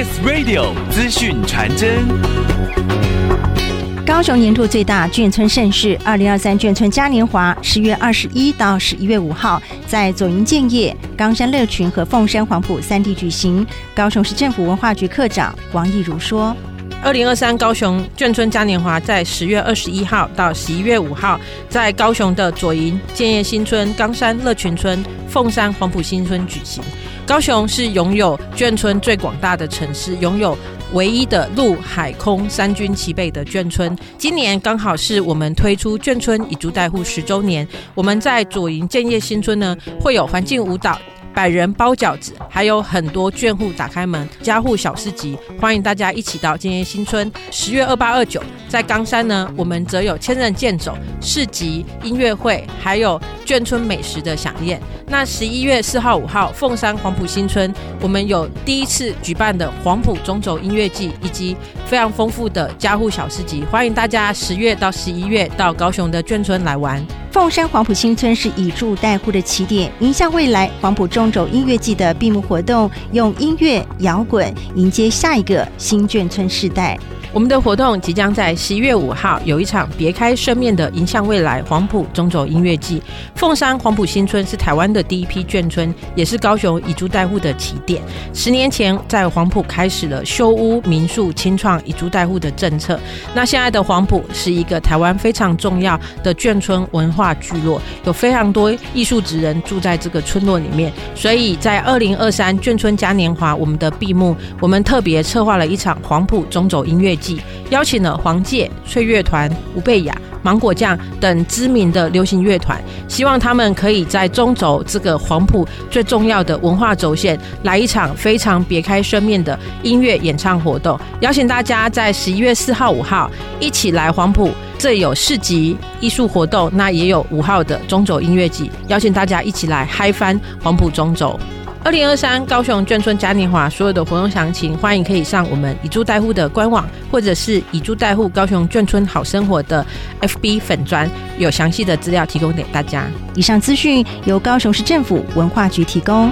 Kiss Radio 资讯传真。高雄年度最大眷村盛世——二零二三眷村嘉年华，十月二十一到十一月五号在左营建业、冈山乐群和凤山黄埔三地举行。高雄市政府文化局课长王义如说。二零二三高雄眷村嘉年华在十月二十一号到十一月五号，在高雄的左营、建业新村、冈山乐群村、凤山黄埔新村举行。高雄是拥有眷村最广大的城市，拥有唯一的陆海空三军齐备的眷村。今年刚好是我们推出眷村以租代护十周年，我们在左营建业新村呢，会有环境舞蹈。百人包饺子，还有很多眷户打开门，家户小市集，欢迎大家一起到建业新村。十月二八二九，在冈山呢，我们则有千人健走、市集、音乐会，还有眷村美食的饗宴。那十一月四号、五号，凤山黄埔新村，我们有第一次举办的黄埔中轴音乐季，以及非常丰富的家户小市集，欢迎大家十月到十一月到高雄的眷村来玩。凤山黄埔新村是以住带户的起点，迎向未来黄埔中轴音乐季的闭幕活动，用音乐摇滚迎接下一个新眷村世代。我们的活动即将在十一月五号有一场别开生面的迎向未来黄埔中轴音乐季。凤山黄埔新村是台湾的第一批眷村，也是高雄以租代户的起点。十年前在黄埔开始了修屋民宿清创以租代户的政策。那现在的黄埔是一个台湾非常重要的眷村文化聚落，有非常多艺术职人住在这个村落里面。所以在二零二三眷村嘉年华我们的闭幕，我们特别策划了一场黄埔中轴音乐。邀请了黄玠、翠乐团、吴贝雅、芒果酱等知名的流行乐团，希望他们可以在中轴这个黄埔最重要的文化轴线，来一场非常别开生面的音乐演唱活动。邀请大家在十一月四号、五号一起来黄埔，这有市集、艺术活动，那也有五号的中轴音乐季，邀请大家一起来嗨翻黄埔中轴。二零二三高雄眷村嘉年华所有的活动详情，欢迎可以上我们以租代户的官网，或者是以租代户高雄眷村好生活的 FB 粉砖，有详细的资料提供给大家。以上资讯由高雄市政府文化局提供。